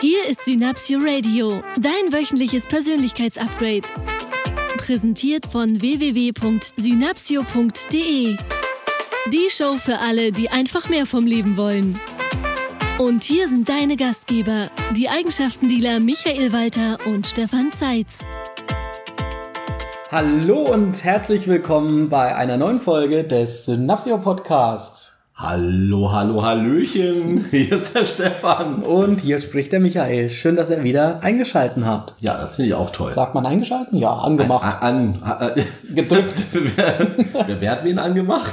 Hier ist Synapsio Radio, dein wöchentliches Persönlichkeitsupgrade. Präsentiert von www.synapsio.de. Die Show für alle, die einfach mehr vom Leben wollen. Und hier sind deine Gastgeber, die Eigenschaftendealer Michael Walter und Stefan Zeitz. Hallo und herzlich willkommen bei einer neuen Folge des Synapsio Podcasts. Hallo, hallo, Hallöchen. Hier ist der Stefan. Und hier spricht der Michael. Schön, dass ihr wieder eingeschalten habt. Ja, das finde ich auch toll. Sagt man eingeschalten? Ja, angemacht. An, an, äh, Gedrückt. wer, wer hat wen angemacht?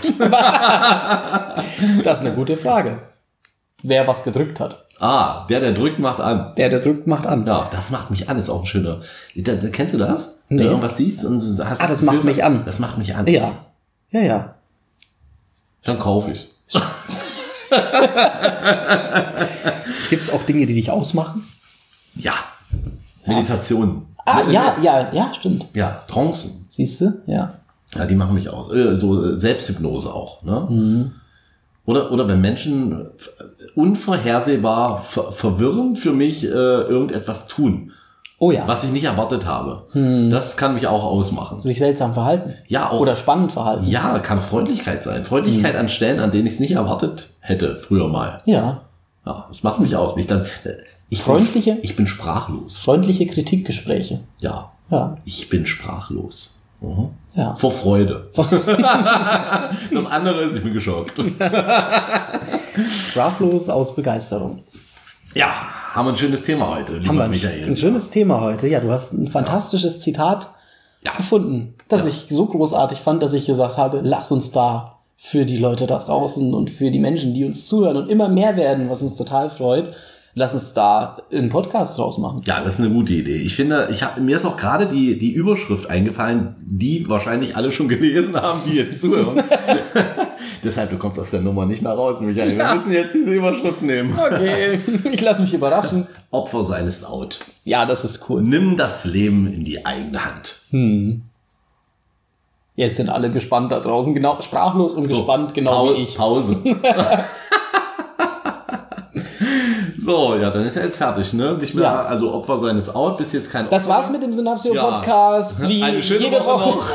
Das ist eine gute Frage. Wer was gedrückt hat. Ah, der, der drückt, macht an. Der, der drückt, macht an. Ja, das macht mich an, ist auch ein schöner. Da, da, kennst du das? Nee. Wenn du irgendwas siehst und hast Ah, das macht mich an. Das macht mich an. Ja. Ja, ja. Dann kauf ich's. Gibt's auch Dinge, die dich ausmachen? Ja. Meditation. Ah, Ne- ja, ja, ja, stimmt. Ja, Trancen. Siehst du? Ja. Ja, die machen mich aus. Äh, So äh, Selbsthypnose auch. Ne? Mhm. Oder, oder wenn Menschen unvorhersehbar, ver verwirrend für mich äh, irgendetwas tun, Oh ja. was ich nicht erwartet habe. Hm. Das kann mich auch ausmachen. Sich seltsam verhalten. Ja, auch. Oder spannend verhalten. Ja, kann Freundlichkeit sein. Freundlichkeit Hm. an Stellen, an denen ich es nicht erwartet hätte, früher mal. Ja. Ja, das macht mich auch nicht. Dann, ich Freundliche? Bin, ich bin sprachlos. Freundliche Kritikgespräche. Ja, Ja. ich bin sprachlos. Mhm. Ja. Vor Freude. das andere ist, ich bin geschockt. Sprachlos aus Begeisterung. Ja, haben wir ein schönes Thema heute, lieber Haben wir ein, Michael. ein schönes Thema heute. Ja, du hast ein fantastisches Zitat Ja. gefunden, das Ja. ich so großartig fand, dass ich gesagt habe, lass uns da für die Leute da draußen und für die Menschen, die uns zuhören und immer mehr werden, was uns total freut, lass uns da einen Podcast draus machen. Ja, das ist eine gute Idee. Ich finde, ich hab, mir ist auch gerade die, die Überschrift eingefallen, die wahrscheinlich alle schon gelesen haben, die jetzt zuhören. Deshalb, du kommst aus der Nummer nicht mehr raus, Michael. Wir müssen jetzt diese Überschrift nehmen. Okay, ich lasse mich überraschen. Opfer sein ist out. Ja, das ist cool. Nimm das Leben in die eigene Hand. Jetzt sind alle gespannt da draußen, genau sprachlos und gespannt, genau Pau- wie ich. Pause. so, ja, dann ist er jetzt fertig, ne? Nicht mehr, Ja. also Opfer sein ist out, bis jetzt kein Das Opfer. war's mit dem Synapsio Ja. Wie Eine schöne jede Woche Woche.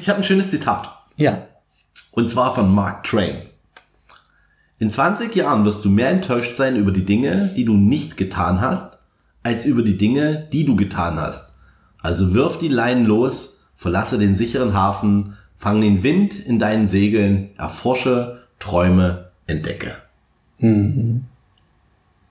Ich habe ein schönes Zitat. Ja. Und zwar von Mark Twain. In 20 Jahren wirst du mehr enttäuscht sein über die Dinge, die du nicht getan hast, als über die Dinge, die du getan hast. Also wirf die Leinen los, verlasse den sicheren Hafen, fang den Wind in deinen Segeln, erforsche, träume, entdecke.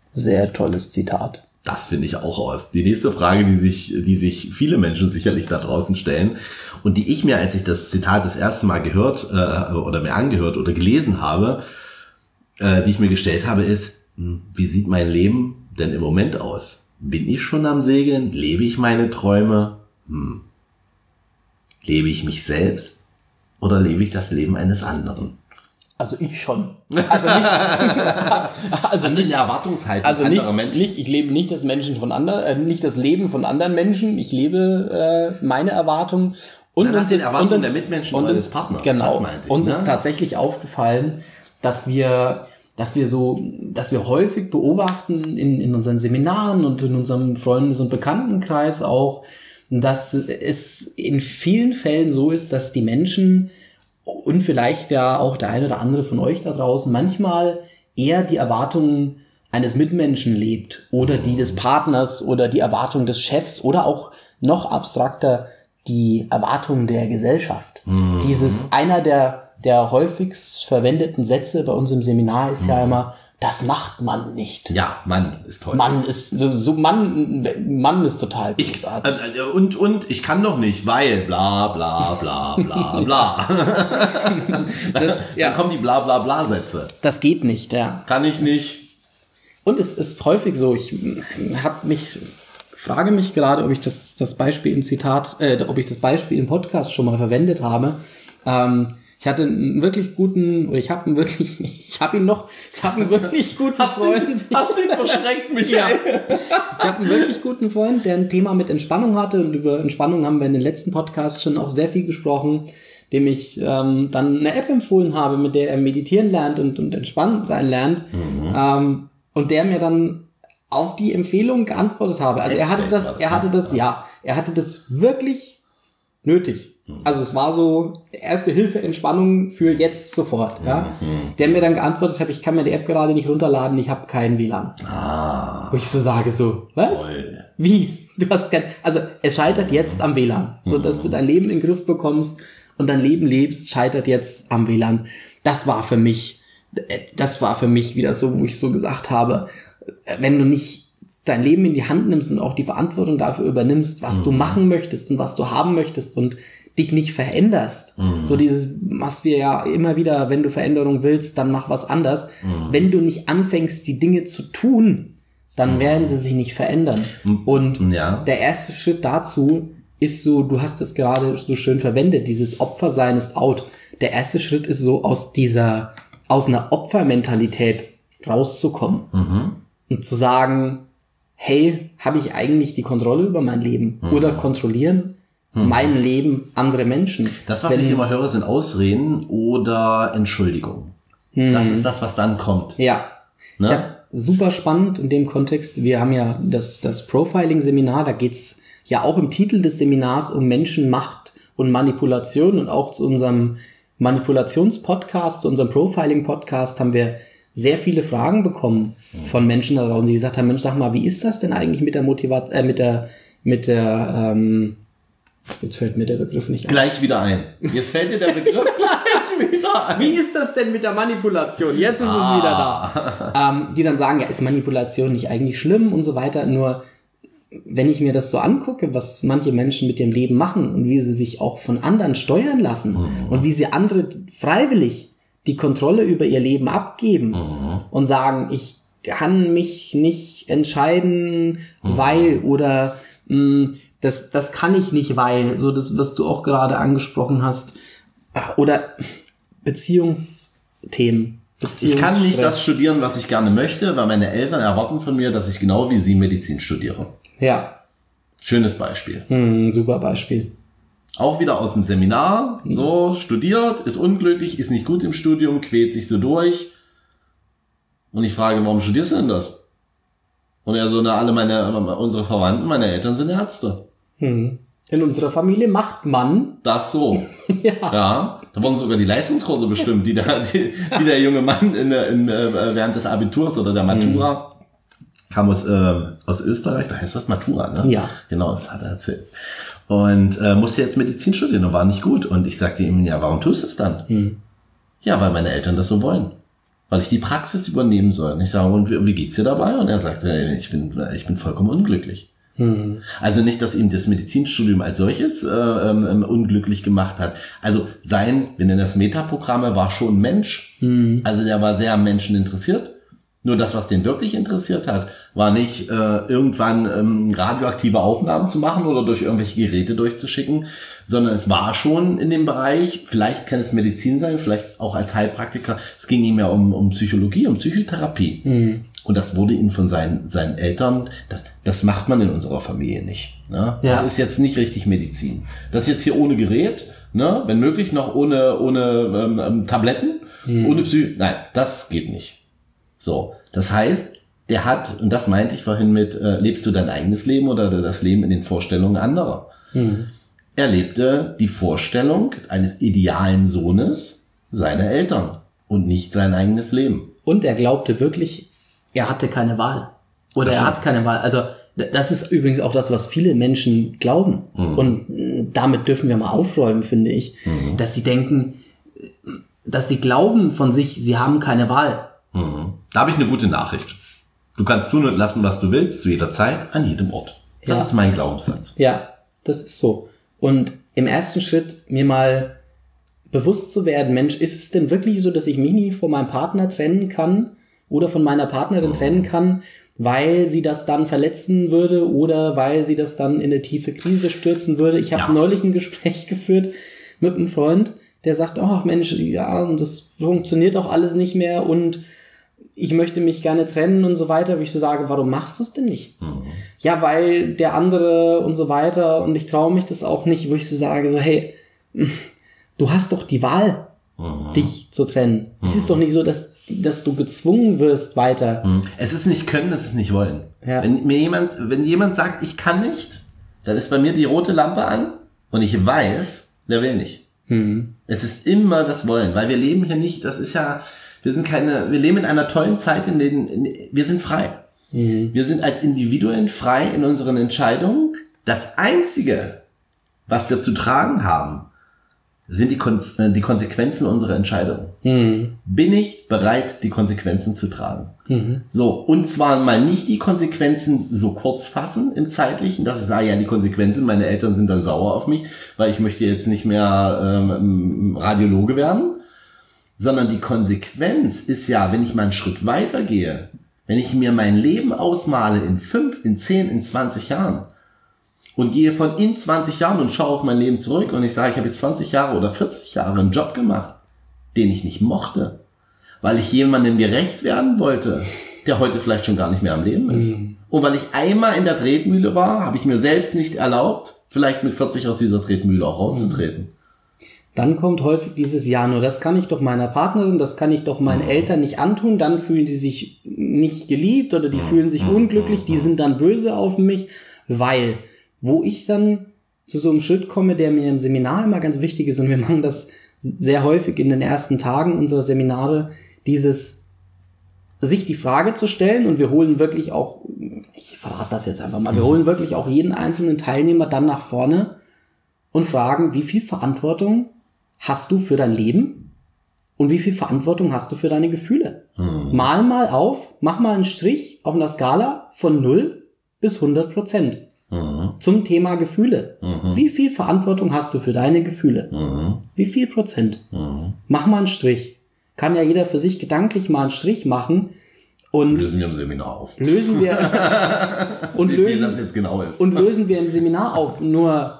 Sehr tolles Zitat. Das finde ich auch aus. Die nächste Frage, die sich, die sich viele Menschen sicherlich da draußen stellen und die ich mir, als ich das Zitat das erste Mal gehört äh, oder mir angehört oder gelesen habe, äh, die ich mir gestellt habe, ist, hm, wie sieht mein Leben denn im Moment aus? Bin ich schon am Segeln? Lebe ich meine Träume? Hm. Lebe ich mich selbst? Oder lebe ich das Leben eines anderen? Also ich schon. Also nicht, also Andere nicht, Erwartungshaltung also nicht, anderer Menschen. nicht, ich lebe nicht das Menschen von anderen, äh, nicht das Leben von anderen Menschen. Ich lebe äh, meine Erwartungen und nach uns den Erwartungen und der uns- Mitmenschen und uns- des Partners. Genau. Ich, uns ne? ist tatsächlich aufgefallen, dass wir dass wir so, dass wir häufig beobachten in, in unseren Seminaren und in unserem Freundes- und Bekanntenkreis auch, dass es in vielen Fällen so ist, dass die Menschen und vielleicht ja auch der eine oder andere von euch da draußen manchmal eher die Erwartungen eines Mitmenschen lebt oder die des Partners oder die Erwartungen des Chefs oder auch noch abstrakter die Erwartungen der Gesellschaft. Dieses einer der der häufigst verwendeten Sätze bei uns im Seminar ist ja immer das macht man nicht. Ja, Mann, ist toll. Mann ist so, so Mann Mann ist total Ich, großartig. äh, äh, und, und ich kann doch nicht, weil bla bla bla bla bla. das, Dann kommen die bla bla bla Sätze. das geht nicht, ja. Kann ich nicht. Und es ist häufig so, ich habe mich, frage mich gerade, ob ich das, das Beispiel im Zitat, äh, ob ich das Beispiel im Podcast schon mal verwendet habe. Ähm, ich hatte einen wirklich guten, oder ich habe einen wirklich, ich habe ihn noch, ich habe einen wirklich guten Freund. hast du ihn verschreckt, Michael? Ja. Ich habe einen wirklich guten Freund, der ein Thema mit Entspannung hatte und über Entspannung haben wir in den letzten Podcasts schon auch sehr viel gesprochen. dem ich ähm, dann eine App empfohlen habe, mit der er meditieren lernt und, und entspannt sein lernt. Ähm, und der mir dann auf die Empfehlung geantwortet habe. Also er hatte das, er hatte das, ja, er hatte das wirklich nötig. Also es war so erste Hilfe, Entspannung für jetzt sofort, ja. Der mir dann geantwortet hat, ich kann mir die App gerade nicht runterladen, ich habe kein WLAN. Ah, Wo ich so sage, so, was? toll. Wie? Du hast kein, also es scheitert jetzt am WLAN, so dass du dein Leben in den Griff bekommst und dein Leben lebst, scheitert jetzt am WLAN. Das war für mich, äh, das war für mich wieder so, wo ich so gesagt habe, äh, wenn du nicht dein Leben in die Hand nimmst und auch die Verantwortung dafür übernimmst, was du machen möchtest und was du haben möchtest und dich nicht veränderst. So dieses, was wir ja immer wieder, wenn du Veränderung willst, dann mach was anders. Wenn du nicht anfängst, die Dinge zu tun, dann werden sie sich nicht verändern. Und Ja. der erste Schritt dazu ist so, du hast es gerade so schön verwendet, dieses Opfersein ist out. Der erste Schritt ist so aus dieser, aus einer Opfermentalität rauszukommen und zu sagen, hey, habe ich eigentlich die Kontrolle über mein Leben oder kontrollieren mein Leben andere Menschen? Das, was Wenn- ich immer höre, sind Ausreden oder Entschuldigungen. Das ist das, was dann kommt. Ja. Ne? Ich hab, super spannend in dem Kontext. Wir haben ja das, das Profiling-Seminar, da geht's ja auch im Titel des Seminars um Menschenmacht und Manipulation und auch zu unserem Manipulationspodcast, zu unserem Profiling-Podcast haben wir sehr viele Fragen bekommen von Menschen da draußen, die gesagt haben, Mensch, sag mal, wie ist das denn eigentlich mit der Motivation, äh, mit der, mit der, ähm, jetzt fällt mir der Begriff nicht ein. Gleich wieder ein. Jetzt fällt dir der Begriff gleich wieder ein. Wie ist das denn mit der Manipulation? Jetzt ist es wieder da. Ähm, die dann sagen, ja, ist Manipulation nicht eigentlich schlimm und so weiter. Nur wenn ich mir das so angucke, was manche Menschen mit ihrem Leben machen und wie sie sich auch von anderen steuern lassen und wie sie andere freiwillig die Kontrolle über ihr Leben abgeben und sagen, ich kann mich nicht entscheiden, weil oder mh, das, das kann ich nicht, weil, so das, was du auch gerade angesprochen hast, oder Beziehungsthemen. Ich kann nicht das studieren, was ich gerne möchte, weil meine Eltern erwarten von mir, dass ich genau wie sie Medizin studiere. Ja, Schönes Beispiel. hm, super Beispiel. Auch wieder aus dem Seminar, so studiert, ist unglücklich, ist nicht gut im Studium, quält sich so durch. Und ich frage, warum studierst du denn das? Und er so, na, alle meine, unsere Verwandten, meine Eltern sind Ärzte. In unserer Familie macht man, Das so. ja, Ja, da wurden sogar die Leistungskurse bestimmt, die der, die, die der junge Mann in, in, äh, während des Abiturs oder der Matura kam aus, äh, aus Österreich, da heißt das Matura, ne? Ja. Genau, das hat er erzählt. Und äh, musste jetzt Medizin studieren und war nicht gut. Und ich sagte ihm, ja, warum tust du es dann? Ja, weil meine Eltern das so wollen. Weil ich die Praxis übernehmen soll. Und ich sage, und wie, wie geht's dir dabei? Und er sagte, ich bin, ich bin vollkommen unglücklich. Also nicht, dass ihm das Medizinstudium als solches äh, ähm, unglücklich gemacht hat. Also sein, wir nennen das Metaprogramme, war schon Mensch. Also der war sehr an Menschen interessiert. Nur das, was den wirklich interessiert hat, war nicht äh, irgendwann ähm, radioaktive Aufnahmen zu machen oder durch irgendwelche Geräte durchzuschicken, sondern es war schon in dem Bereich, vielleicht kann es Medizin sein, vielleicht auch als Heilpraktiker, es ging ihm ja um, um Psychologie, um Psychotherapie. Und das wurde ihm von seinen, seinen Eltern, das, das macht man in unserer Familie nicht. Ne? Das Ja. ist jetzt nicht richtig Medizin. Das ist jetzt hier ohne Gerät, ne? wenn möglich noch ohne, ohne ähm, ähm, Tabletten, ohne Psy. Nein, das geht nicht. So, das heißt, der hat, und das meinte ich vorhin mit, äh, lebst du dein eigenes Leben oder das Leben in den Vorstellungen anderer? Er lebte die Vorstellung eines idealen Sohnes seiner Eltern und nicht sein eigenes Leben. und er glaubte wirklich, er hatte keine Wahl. Oder er hat keine Wahl. Also das ist übrigens auch das, was viele Menschen glauben. Und mh, damit dürfen wir mal aufräumen, finde ich, dass sie denken, äh, dass sie glauben von sich, sie haben keine Wahl. Da habe ich eine gute Nachricht. Du kannst tun und lassen, was du willst, zu jeder Zeit, an jedem Ort. Das Ja. ist mein Glaubenssatz. Ja, das ist so. Und im ersten Schritt mir mal bewusst zu werden, Mensch, ist es denn wirklich so, dass ich mich nie von meinem Partner trennen kann oder von meiner Partnerin trennen kann, weil sie das dann verletzen würde oder weil sie das dann in eine tiefe Krise stürzen würde? Ich habe Ja. neulich ein Gespräch geführt mit einem Freund, der sagt, ach Mensch, ja, und das funktioniert auch alles nicht mehr und ich möchte mich gerne trennen und so weiter, wo ich so sage, warum machst du es denn nicht? Ja, weil der andere und so weiter und ich traue mich das auch nicht, wo ich so sage, so hey, du hast doch die Wahl, dich zu trennen. Es ist doch nicht so, dass, dass du gezwungen wirst weiter. Es ist nicht können, es ist nicht wollen. Ja. Wenn mir jemand, wenn jemand sagt, ich kann nicht, dann ist bei mir die rote Lampe an und ich weiß, der will nicht. Es ist immer das Wollen, weil wir leben hier nicht, das ist ja, wir sind keine, wir leben in einer tollen Zeit, in denen in, wir sind frei. Wir sind als Individuen frei in unseren Entscheidungen. Das einzige, was wir zu tragen haben, sind die, Kon äh, die Konsequenzen unserer Entscheidungen. Bin ich bereit, die Konsequenzen zu tragen? So, und zwar mal nicht die Konsequenzen so kurz fassen im zeitlichen, dass ich sage, ja, die Konsequenzen, meine Eltern sind dann sauer auf mich, weil ich möchte jetzt nicht mehr ähm, Radiologe werden, sondern die Konsequenz ist ja, wenn ich mal einen Schritt weiter gehe, wenn ich mir mein Leben ausmale in fünf, in zehn, in 20 Jahren und gehe von in 20 Jahren und schaue auf mein Leben zurück und ich sage, ich habe jetzt 20 Jahre oder 40 Jahre einen Job gemacht, den ich nicht mochte, weil ich jemandem gerecht werden wollte, der heute vielleicht schon gar nicht mehr am Leben ist. Und weil ich einmal in der Tretmühle war, habe ich mir selbst nicht erlaubt, vielleicht mit 40 aus dieser Tretmühle auch rauszutreten. Dann kommt häufig dieses Ja, nur das kann ich doch meiner Partnerin, das kann ich doch meinen Eltern nicht antun, dann fühlen die sich nicht geliebt oder die fühlen sich unglücklich, die sind dann böse auf mich, weil wo ich dann zu so einem Schritt komme, der mir im Seminar immer ganz wichtig ist. Und wir machen das sehr häufig in den ersten Tagen unserer Seminare, dieses sich die Frage zu stellen. Und wir holen wirklich auch, ich verrate das jetzt einfach mal, wir holen wirklich auch jeden einzelnen Teilnehmer dann nach vorne und fragen, wie viel Verantwortung hast du für dein Leben? Und wie viel Verantwortung hast du für deine Gefühle? Mal mal auf, mach mal einen Strich auf einer Skala von 0 bis 100 Prozent zum Thema Gefühle. Wie viel Verantwortung hast du für deine Gefühle? Wie viel Prozent? Mach mal einen Strich. Kann ja jeder für sich gedanklich mal einen Strich machen und Lösen wir im Seminar auf. lösen wir und lösen das jetzt genau ist. und lösen wir im Seminar auf. Nur,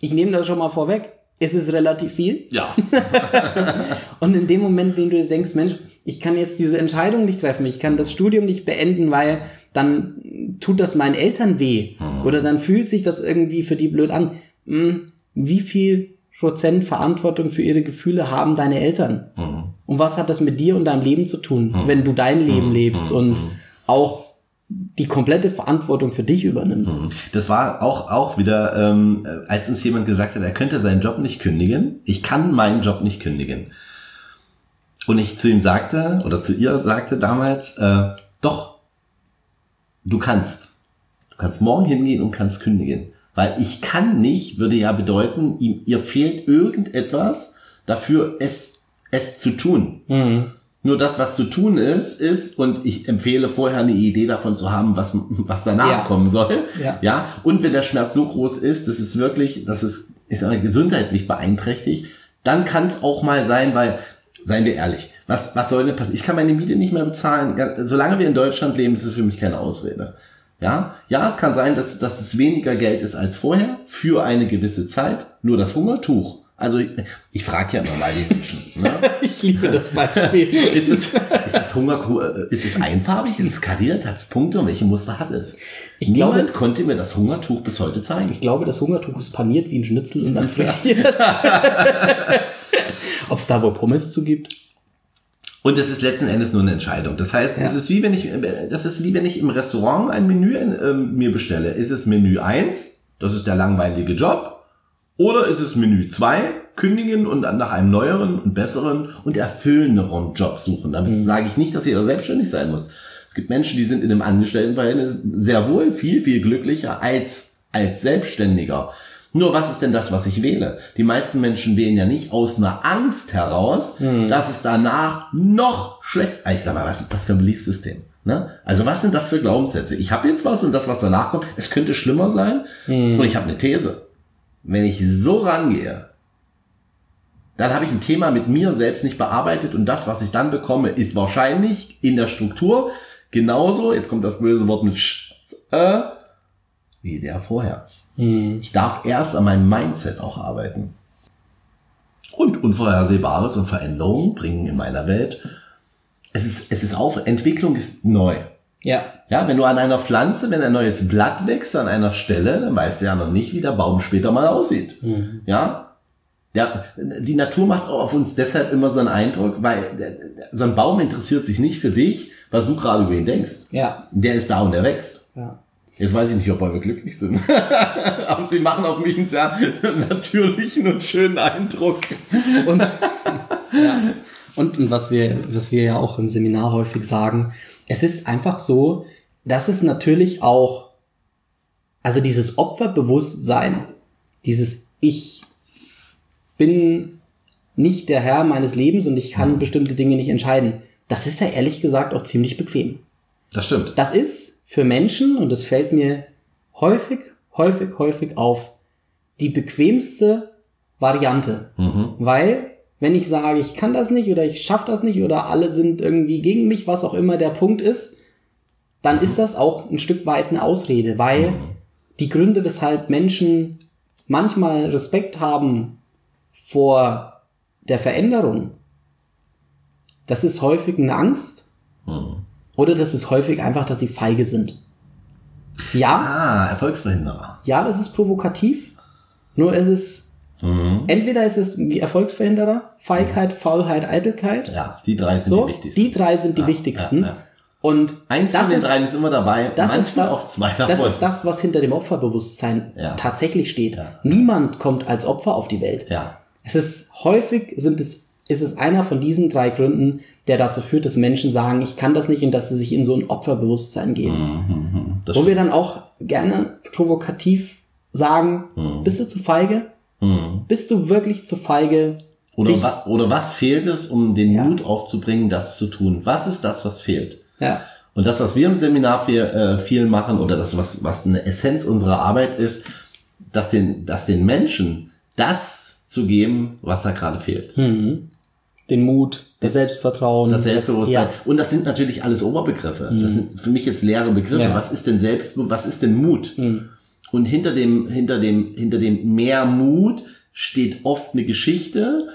ich nehme das schon mal vorweg. Es ist relativ viel. ja. Und in dem Moment, in dem du dir denkst, Mensch, ich kann jetzt diese Entscheidung nicht treffen, ich kann das Studium nicht beenden, weil dann tut das meinen Eltern weh. Oder dann fühlt sich das irgendwie für die blöd an. Hm, Wie viel Prozent Verantwortung für ihre Gefühle haben deine Eltern? Und was hat das mit dir und deinem Leben zu tun, wenn du dein Leben lebst und auch die komplette Verantwortung für dich übernimmst? Das war auch, auch wieder, ähm, als uns jemand gesagt hat, er könnte seinen Job nicht kündigen. Ich kann meinen Job nicht kündigen. Und ich zu ihm sagte, oder zu ihr sagte damals, äh, doch, du kannst. Du kannst morgen hingehen und kannst kündigen. Weil ich kann nicht, würde ja bedeuten, ihm, ihr fehlt irgendetwas dafür, es, es zu tun. Nur das, was zu tun ist, ist, und ich empfehle vorher eine Idee davon zu haben, was, was danach Ja. kommen soll. Ja. ja. Und wenn der Schmerz so groß ist, dass es wirklich, dass es, ich sag mal, gesundheitlich beeinträchtigt, dann kann es auch mal sein, weil, seien wir ehrlich, was, was soll denn passieren? Ich kann meine Miete nicht mehr bezahlen. Solange wir in Deutschland leben, ist es für mich keine Ausrede. Ja, ja, es kann sein, dass, dass es weniger Geld ist als vorher für eine gewisse Zeit. Nur das Hungertuch. Also ich, ich frage ja immer mal die Menschen. Ne? Ich liebe das Beispiel. Ist es, ist es Hungerkuh, ist es einfarbig, ist es kariert, hat es Punkte und welche Muster hat es? Ich Niemand glaube- konnte mir das Hungertuch bis heute zeigen. Ich glaube, das Hungertuch ist paniert wie ein Schnitzel und dann frittiert. Ob es da wohl Pommes zu gibt? Und es ist letzten Endes nur eine Entscheidung. Das heißt, Ja. es ist wie wenn ich, das ist wie wenn ich im Restaurant ein Menü ähm, mir bestelle. Ist es Menü 1, das ist der langweilige Job, oder ist es Menü 2, kündigen und nach einem neueren und besseren und erfüllenderen Job suchen. Damit sage ich nicht, dass jeder selbstständig sein muss. Es gibt Menschen, die sind in einem Angestelltenverhältnis sehr wohl viel, viel glücklicher als, als Selbstständiger. Nur was ist denn das, was ich wähle? Die meisten Menschen wählen ja nicht aus einer Angst heraus, dass es danach noch schlecht. Ich sag mal, was ist das für ein Beliefssystem? Ne? Also was sind das für Glaubenssätze? Ich habe jetzt was und das, was danach kommt, es könnte schlimmer sein. Und ich habe eine These. Wenn ich so rangehe, dann habe ich ein Thema mit mir selbst nicht bearbeitet und das, was ich dann bekomme, ist wahrscheinlich in der Struktur genauso, jetzt kommt das böse Wort mit Sch, äh, wie der vorher. Ich darf erst an meinem Mindset auch arbeiten. Und Unvorhersehbares und Veränderungen bringen in meiner Welt. Es ist, es ist auf, Entwicklung ist neu. Ja. Ja, wenn du an einer Pflanze, wenn ein neues Blatt wächst an einer Stelle, dann weißt du ja noch nicht, wie der Baum später mal aussieht. Ja? Ja, die Natur macht auch auf uns deshalb immer so einen Eindruck, weil so ein Baum interessiert sich nicht für dich, was du gerade über ihn denkst. Ja. Der ist da und der wächst. Ja. Jetzt weiß ich nicht, ob Bäume glücklich sind. Aber sie machen auf mich einen sehr natürlichen und schönen Eindruck. Und, ja. und, und was, wir, was wir ja auch im Seminar häufig sagen, es ist einfach so, dass es natürlich auch, also dieses Opferbewusstsein, dieses Ich bin nicht der Herr meines Lebens und ich kann bestimmte Dinge nicht entscheiden, das ist ja ehrlich gesagt auch ziemlich bequem. Das stimmt. Das ist für Menschen, und das fällt mir häufig, häufig, häufig auf, die bequemste Variante. Weil, wenn ich sage, ich kann das nicht oder ich schaffe das nicht oder alle sind irgendwie gegen mich, was auch immer der Punkt ist, dann ist das auch ein Stück weit eine Ausrede, weil die Gründe, weshalb Menschen manchmal Respekt haben vor der Veränderung, das ist häufig eine Angst oder das ist häufig einfach, dass sie feige sind. Ja, Ah, Erfolgsverhinderer. ja, das ist provokativ. Nur es ist, entweder ist es wie Erfolgsverhinderer, Feigheit, Faulheit, Eitelkeit. Ja, die drei sind so, die wichtigsten. die drei sind die wichtigsten. ja, ja. Und Eins von den ist, dreien ist immer dabei, das manchmal ist das, auch zwei davon. das ist das, was hinter dem Opferbewusstsein Ja. tatsächlich steht. Ja. Niemand kommt als Opfer auf die Welt. Ja. Es ist häufig sind es, ist es einer von diesen drei Gründen, der dazu führt, dass Menschen sagen, ich kann das nicht und dass sie sich in so ein Opferbewusstsein gehen. Mhm. Das Wo wir dann auch gerne provokativ sagen, Mhm. bist du zu feige? Bist du wirklich zu feige? Oder, wa oder was fehlt es, um den Mut aufzubringen, das zu tun? Was ist das, was fehlt? Ja. Und das, was wir im Seminar viel, äh, viel machen, oder das, was, was eine Essenz unserer Arbeit ist, dass den, dass den Menschen das zu geben, was da gerade fehlt. Den Mut, das Selbstvertrauen. Das Selbstbewusstsein. Ja. Und das sind natürlich alles Oberbegriffe. Das sind für mich jetzt leere Begriffe. Ja. Was ist denn Selbst, was ist denn Mut? Und hinter dem, hinter dem, hinter dem mehr Mut steht oft eine Geschichte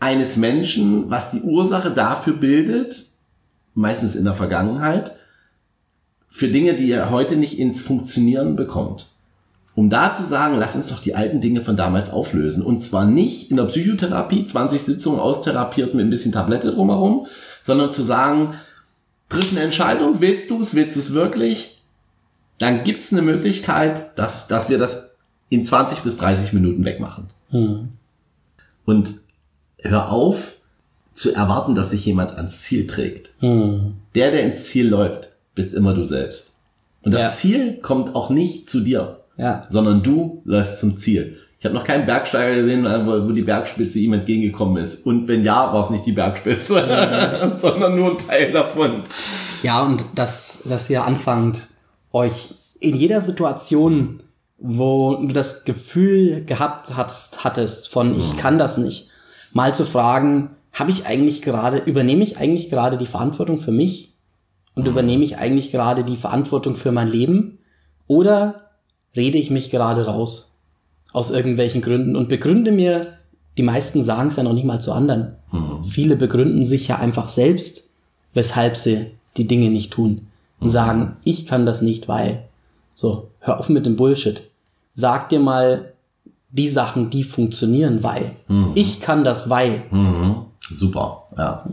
eines Menschen, was die Ursache dafür bildet, meistens in der Vergangenheit, für Dinge, die er heute nicht ins Funktionieren bekommt. Um da zu sagen, lass uns doch die alten Dinge von damals auflösen. Und zwar nicht in der Psychotherapie, 20 Sitzungen austherapiert mit ein bisschen Tablette drumherum, sondern zu sagen, triff eine Entscheidung, willst du es, willst du es wirklich? Dann gibt es eine Möglichkeit, dass, dass wir das in 20 bis 30 Minuten wegmachen. Und hör auf zu erwarten, dass sich jemand ans Ziel trägt. Der, der ins Ziel läuft, bist immer du selbst. Und das Ja. Ziel kommt auch nicht zu dir, Ja. sondern du läufst zum Ziel. Ich habe noch keinen Bergsteiger gesehen, äh, wo die Bergspitze ihm entgegengekommen ist. Und wenn ja, war es nicht die Bergspitze, sondern nur ein Teil davon. Ja, und dass, dass ihr anfangt, euch in jeder Situation, wo du das Gefühl gehabt hast, hattest von ich kann das nicht, mal zu fragen, habe ich eigentlich gerade, übernehme ich eigentlich gerade die Verantwortung für mich und übernehme ich eigentlich gerade die Verantwortung für mein Leben oder rede ich mich gerade raus aus irgendwelchen Gründen und begründe mir, die meisten sagen es ja noch nicht mal zu anderen. Viele begründen sich ja einfach selbst, weshalb sie die Dinge nicht tun und sagen, ich kann das nicht, weil. So, hör auf mit dem Bullshit. Sag dir mal die Sachen, die funktionieren, weil. Ich kann das, weil. Super, ja.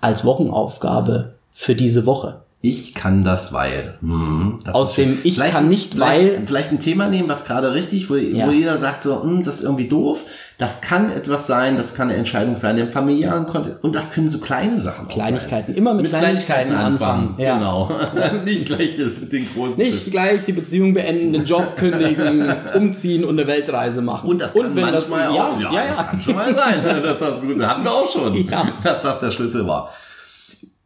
Als Wochenaufgabe für diese Woche. Ich kann das, weil. Hm, das Aus dem Ich Vielleicht- kann nicht, vielleicht, weil- Vielleicht ein Thema nehmen, was gerade richtig, wo, Ja. wo jeder sagt so, hm, das ist irgendwie doof. Das kann etwas sein, das kann eine Entscheidung sein im familiären Kontext. Und das können so kleine Sachen Kleinigkeiten. Immer mit Kleinigkeiten anfangen. Ja. Genau. nicht gleich das mit den großen Nicht Schritten. gleich die Beziehung beenden, den Job kündigen, umziehen und eine Weltreise machen. Und das kann wenn manchmal auch, ja, ja, ja, das kann schon mal sein. Das, das hatten wir auch schon, dass das der Schlüssel war.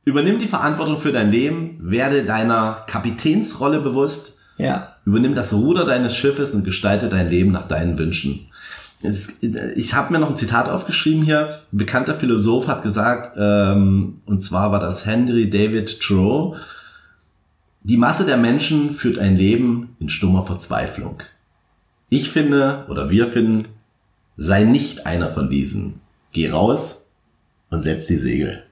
Übernimm die Verantwortung für dein Leben, werde deiner Kapitänsrolle bewusst, ja. übernimm das Ruder deines Schiffes und gestalte dein Leben nach deinen Wünschen. Es, ich habe mir noch ein Zitat aufgeschrieben hier. Ein bekannter Philosoph hat gesagt, ähm, und zwar war das Henry David Thoreau, die Masse der Menschen führt ein Leben in stummer Verzweiflung. Ich finde, oder wir finden, sei nicht einer von diesen. Geh raus und setz die Segel.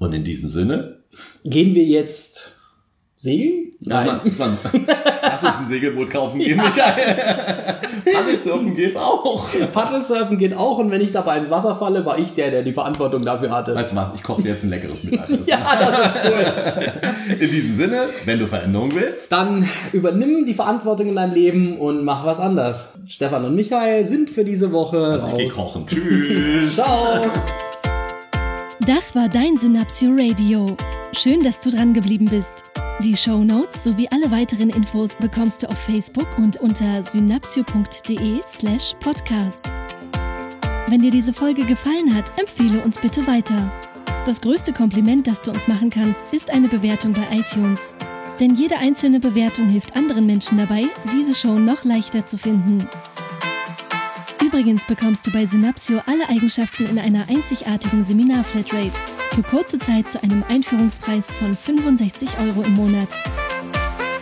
Und in diesem Sinne, Gehen wir jetzt Segeln? Nein. Lass, mal, lass uns ein Segelboot kaufen gehen, Michael. Paddlesurfen geht auch. Paddlesurfen geht auch und wenn ich dabei ins Wasser falle, war ich der, der die Verantwortung dafür hatte. Weißt du was, ich koche dir jetzt ein leckeres Mittagessen. ja, das ist cool. In diesem Sinne, wenn du Veränderung willst, Dann übernimm die Verantwortung in deinem Leben und mach was anders. Stefan und Michael sind für diese Woche ich geh raus. kochen. Tschüss. Ciao. Das war dein Synapsio Radio. Schön, dass du dran geblieben bist. Die Show Notes sowie alle weiteren Infos bekommst du auf Facebook und unter synapsio.de slash podcast. Wenn dir diese Folge gefallen hat, empfehle uns bitte weiter. Das größte Kompliment, das du uns machen kannst, ist eine Bewertung bei iTunes. Denn jede einzelne Bewertung hilft anderen Menschen dabei, diese Show noch leichter zu finden. Übrigens bekommst du bei Synapsio alle Eigenschaften in einer einzigartigen Seminar-Flatrate für kurze Zeit zu einem Einführungspreis von 65 Euro im Monat.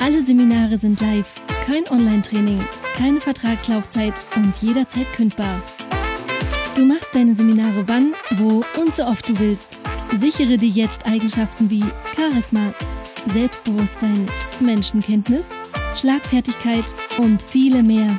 Alle Seminare sind live, kein Online-Training, keine Vertragslaufzeit und jederzeit kündbar. Du machst deine Seminare wann, wo und so oft du willst. Sichere dir jetzt Eigenschaften wie Charisma, Selbstbewusstsein, Menschenkenntnis, Schlagfertigkeit und viele mehr.